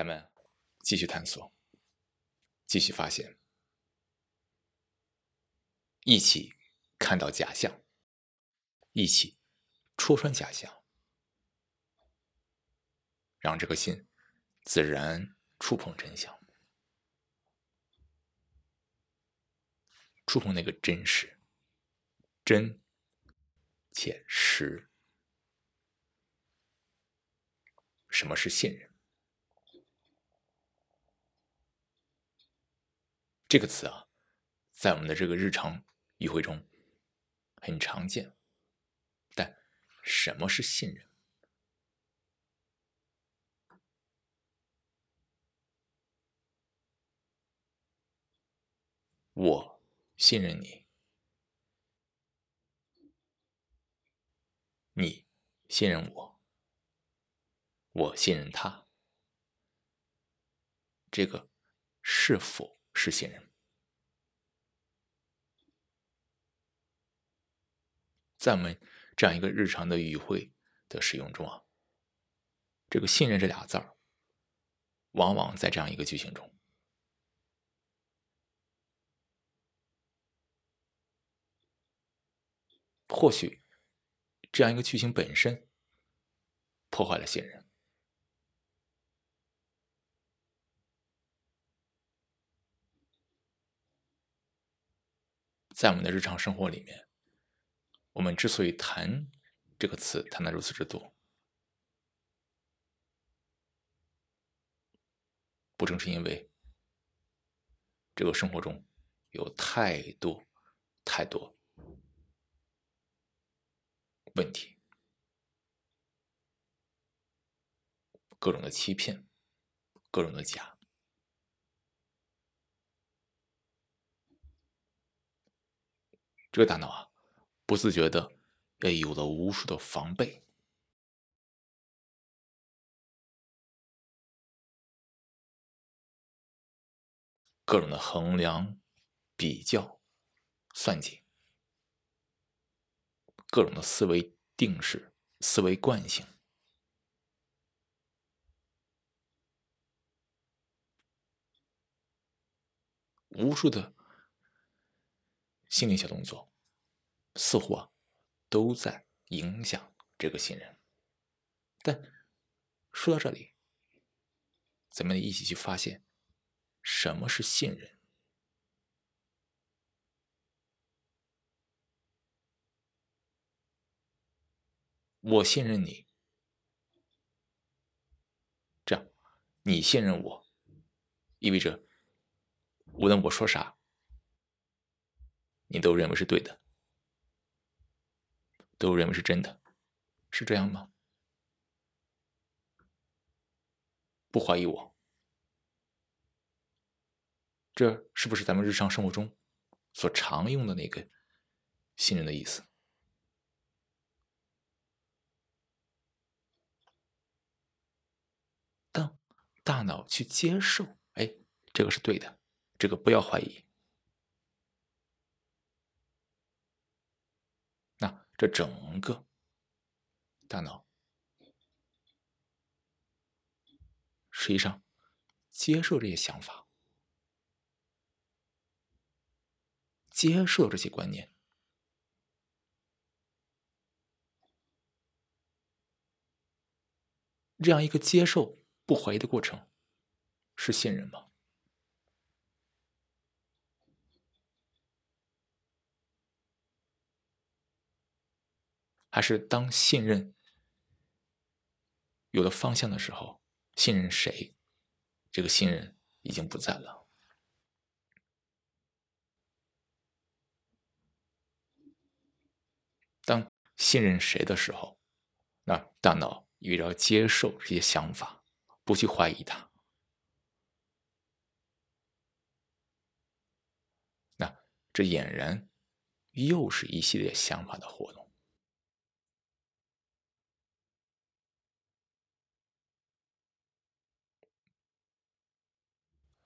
咱们继续探索，继续发现，一起看到假象，一起戳穿假象，让这颗心自然触碰真相，触碰那个真实，真且实。什么是信任？这个词啊，在我们的这个日常语汇中很常见，但什么是信任？我信任你，你信任我，我信任他，这个是否？是信任，在我们这样一个日常的语汇的使用中啊，这个“信任”这俩字儿，往往在这样一个句型中，或许这样一个剧情本身破坏了信任。在我们的日常生活里面，我们之所以谈这个词谈的如此之多，不正是因为这个生活中有太多太多问题，各种的欺骗，各种的假。这个大脑啊，不自觉的，也有了无数的防备，各种的衡量、比较、算计，各种的思维定式、思维惯性，无数的。心理小动作，似乎啊，都在影响这个信任。但说到这里，咱们一起去发现，什么是信任？我信任你，这样，你信任我，意味着无论我说啥。你都认为是对的，都认为是真的，是这样吗？不怀疑我，这是不是咱们日常生活中所常用的那个信任的意思？当大脑去接受，哎，这个是对的，这个不要怀疑。这整个大脑实际上接受这些想法，接受这些观念，这样一个接受不怀疑的过程，是信任吗？还是当信任有了方向的时候，信任谁？这个信任已经不在了。当信任谁的时候，那大脑也要接受这些想法，不去怀疑它。那这俨然又是一系列想法的活动。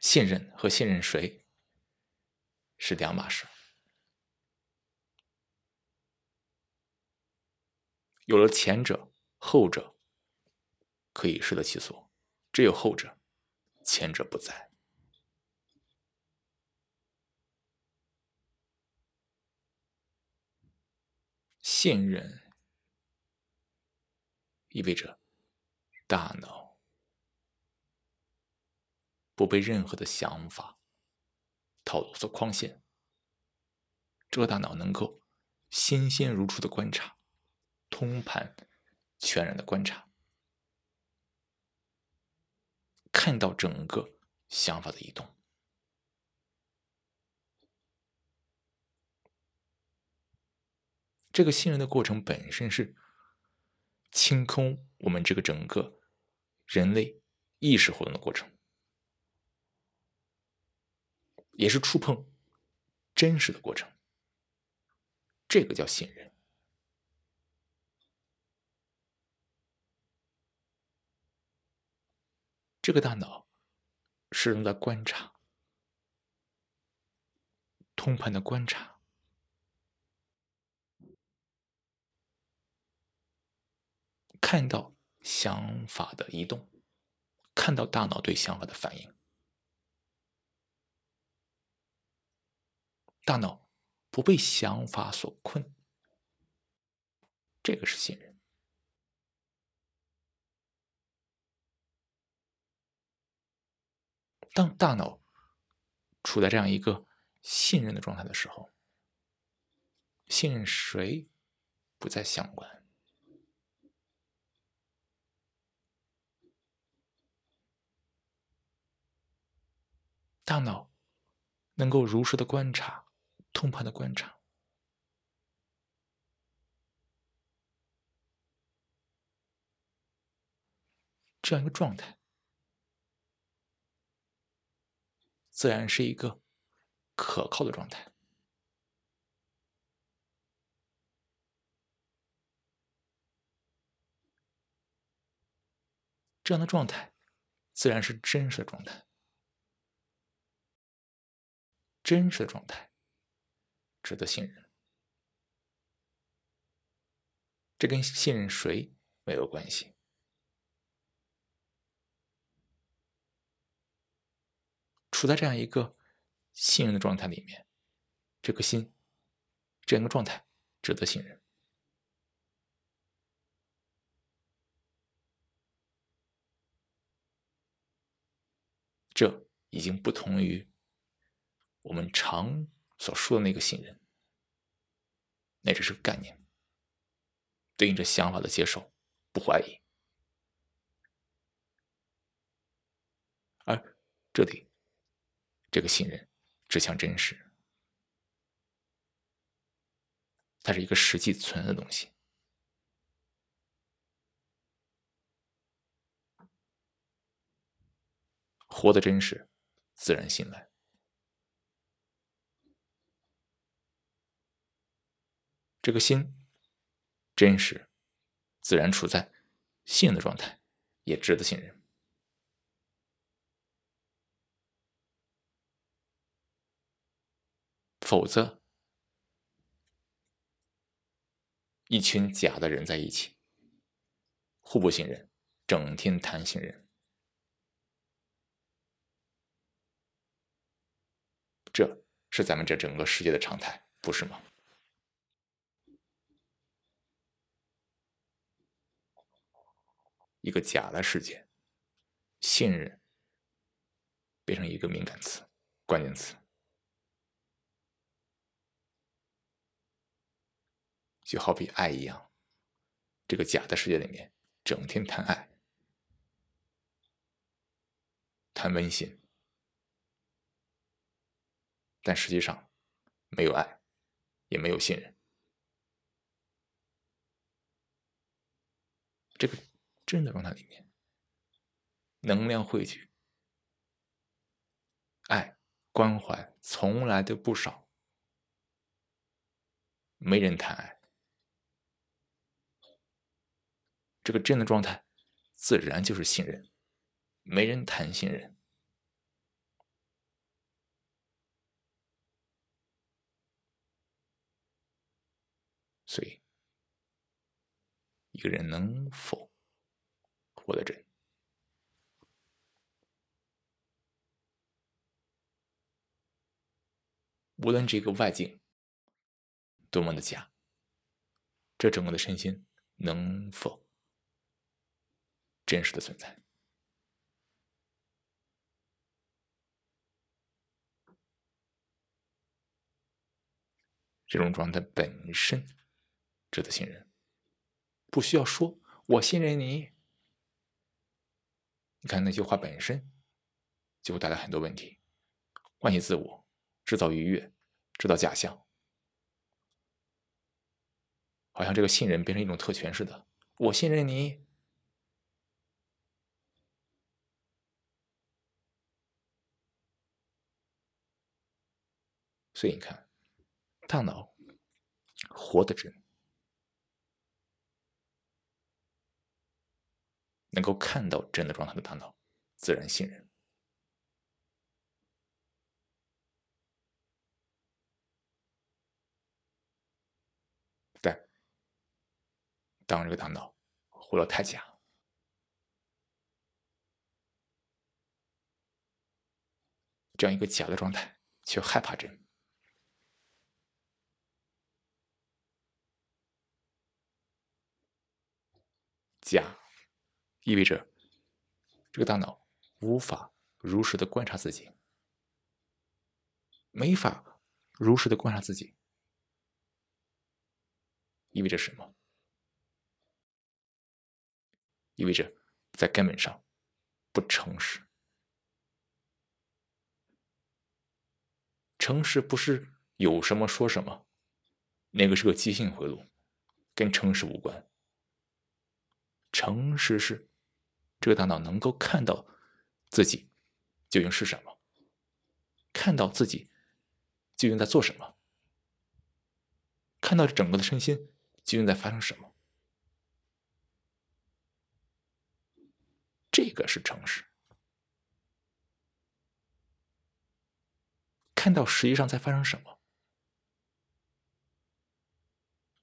信任和信任谁是两码事。有了前者，后者可以适得其所；只有后者，前者不在。信任意味着大脑不被任何的想法、套路所框限，这个大脑能够新鲜如初的观察、通盘、全然的观察，看到整个想法的移动。这个信任的过程本身是清空我们这个整个人类意识活动的过程，也是触碰真实的过程。这个叫信任。这个大脑是用在观察、通盘的观察。看到想法的移动，看到大脑对想法的反应，大脑不被想法所困，这个是信任。当大脑处在这样一个信任的状态的时候，信任谁不再相关。大脑能够如实的观察、通盘的观察，这样一个状态，自然是一个可靠的状态。这样的状态，自然是真实的状态。真实的状态值得信任，这跟信任谁没有关系。处在这样一个信任的状态里面，这颗心这样一个状态值得信任。这已经不同于。我们常所说的那个信任，那只是个概念，对应着想法的接受，不怀疑。而这里，这个信任指向真实，它是一个实际存在的东西，活的真实，自然信赖。这个心真实，自然处在信任的状态，也值得信任。否则，一群假的人在一起，互不信任，整天谈信任，这是咱们这整个世界的常态，不是吗？一个假的世界，信任变成一个敏感词、关键词，就好比爱一样。这个假的世界里面，整天谈爱、谈温馨，但实际上没有爱，也没有信任。这个。真的状态里面，能量汇聚，爱、关怀从来都不少。没人谈爱，这个真的状态，自然就是信任。没人谈信任，所以一个人能否？我的真，无论这个外境多么的假，这整个的身心能否真实的存在？这种状态本身值得信任，不需要说“我信任你”。你看那句话本身就会带来很多问题，关系自我，制造愉悦，制造假象，好像这个信任变成一种特权似的。我信任你，所以你看，大脑。活的真，能够看到真的状态的大脑，自然信任。但当这个大脑活得太假，这样一个假的状态，却害怕真。假意味着这个大脑无法如实的观察自己，没法如实的观察自己，意味着什么？意味着在根本上不诚实。诚实不是有什么说什么，那个是个即兴回路，跟诚实无关。诚实是这个大脑能够看到自己究竟是什么，看到自己究竟在做什么，看到整个的身心究竟在发生什么，这个是诚实。看到实际上在发生什么，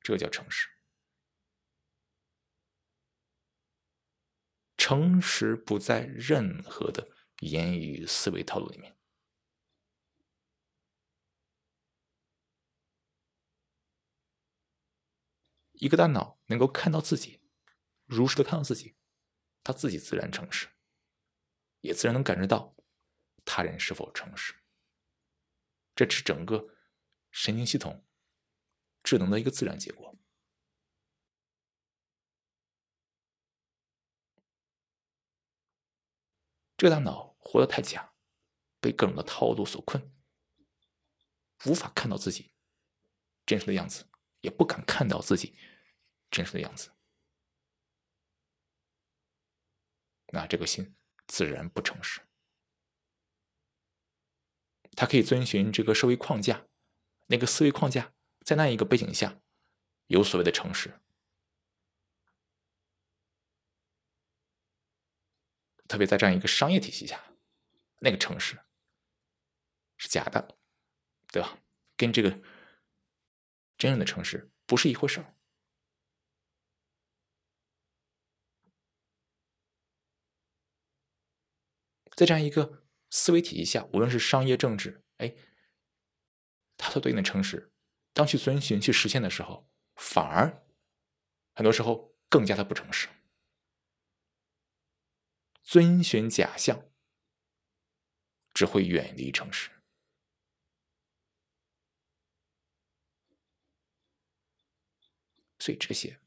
这叫诚实。诚实不在任何的言语思维套路里面。一个大脑能够看到自己，如实的看到自己，他自己自然诚实，也自然能感知到他人是否诚实。这是整个神经系统智能的一个自然结果。这个大脑活得太假，被各种的套路所困，无法看到自己真实的样子，也不敢看到自己真实的样子。那这个心自然不诚实。它可以遵循这个社会框架，那个思维框架，在那一个背景下，有所谓的诚实。特别在这样一个商业体系下，那个城市是假的，对吧？跟这个真正的城市不是一回事儿。在这样一个思维体系下，无论是商业、政治，哎，它所对应的城市，当去遵循、去实现的时候，反而很多时候更加的不诚实。遵循假象，只会远离诚实，所以这些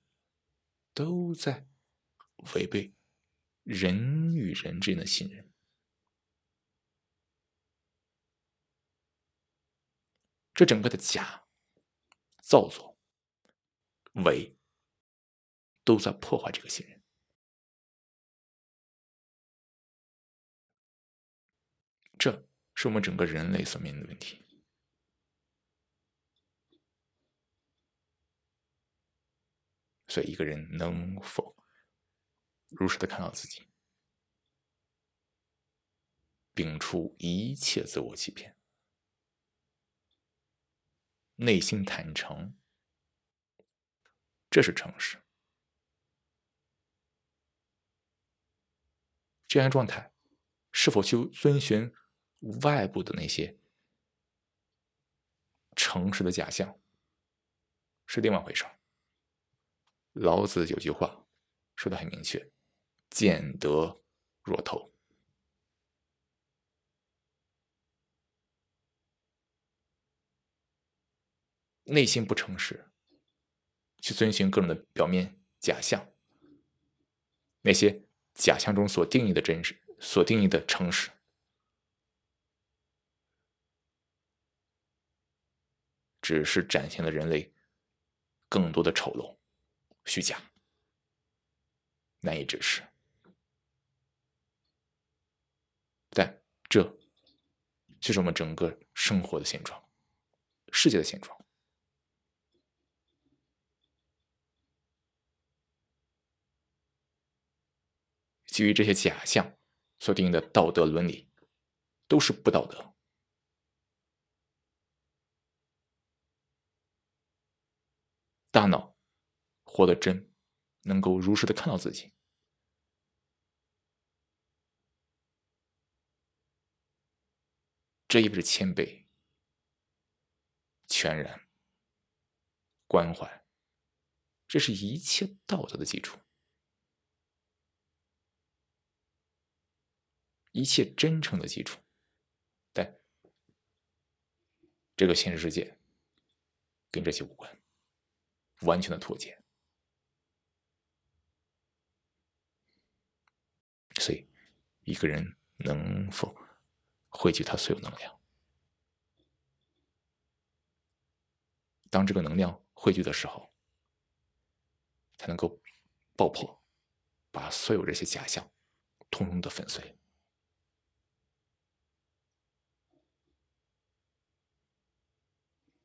都在违背人与人之间的信任。这整个的假、造作、伪，都在破坏这个信任。是我们整个人类所面临的问题。所以，一个人能否如实的看到自己，摒除一切自我欺骗，内心坦诚，这是诚实。这样状态是否去遵循？外部的那些诚实的假象是另外回事。老子有句话说的很明确：“见得若透。”内心不诚实，去遵循各种的表面假象，那些假象中所定义的真实，所定义的诚实，只是展现了人类更多的丑陋、虚假、难以直视。但这就是我们整个生活的现状，世界的现状。基于这些假象所定义的道德伦理，都是不道德。大脑活得真，能够如实的看到自己，这意味着谦卑、全然、关怀，这是一切道德的基础。一切真诚的基础，但这个现实世界跟这些无关，完全的脱节。所以，一个人能否汇聚他所有能量？当这个能量汇聚的时候，才能够爆破，把所有这些假象通通的粉碎。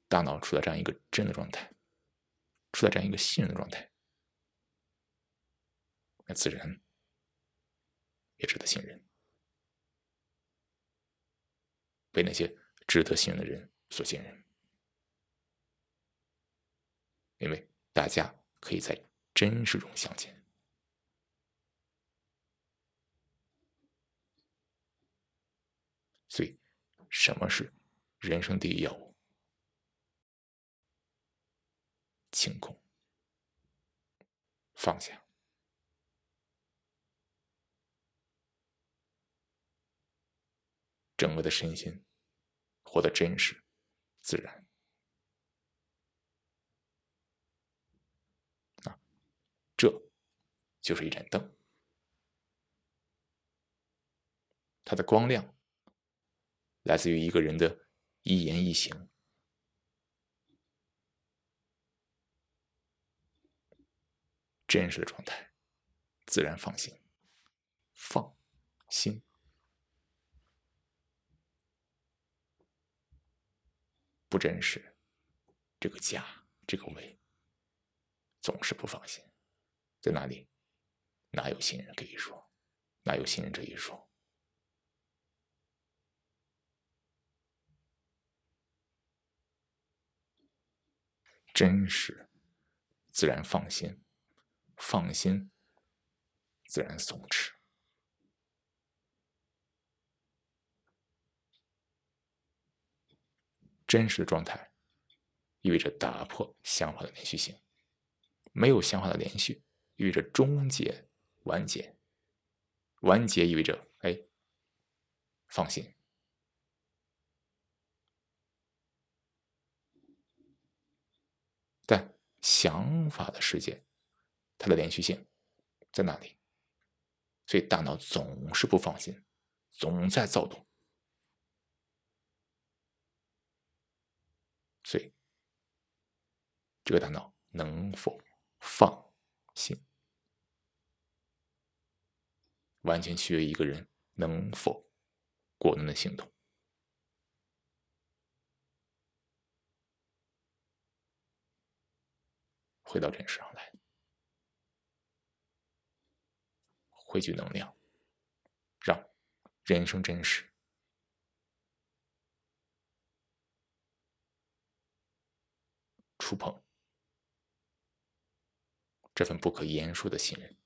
大脑处在这样一个真的状态，处在这样一个信任的状态，那自然也值得信任，被那些值得信任的人所信任，因为大家可以在真实中相见。所以，什么是人生第一要务？清空，放下，整个的身心活得真实、自然。啊，这就是一盏灯，它的光亮来自于一个人的一言一行。真实的状态，自然放心，放心，不真实，这个假，这个伪，总是不放心，在哪里？哪有信任可以说？哪有信任这一说？真实，自然放心。放心，自然松弛。真实的状态意味着打破想法的连续性，没有想法的连续意味着终结、完结。完结意味着哎，放心。但想法的世界。它的连续性在哪里？所以大脑总是不放心，总在躁动。所以，这个大脑能否放心，完全取决于一个人能否果断的行动。回到真实上来。汇聚能量，让人生真实触碰这份不可言说的信任。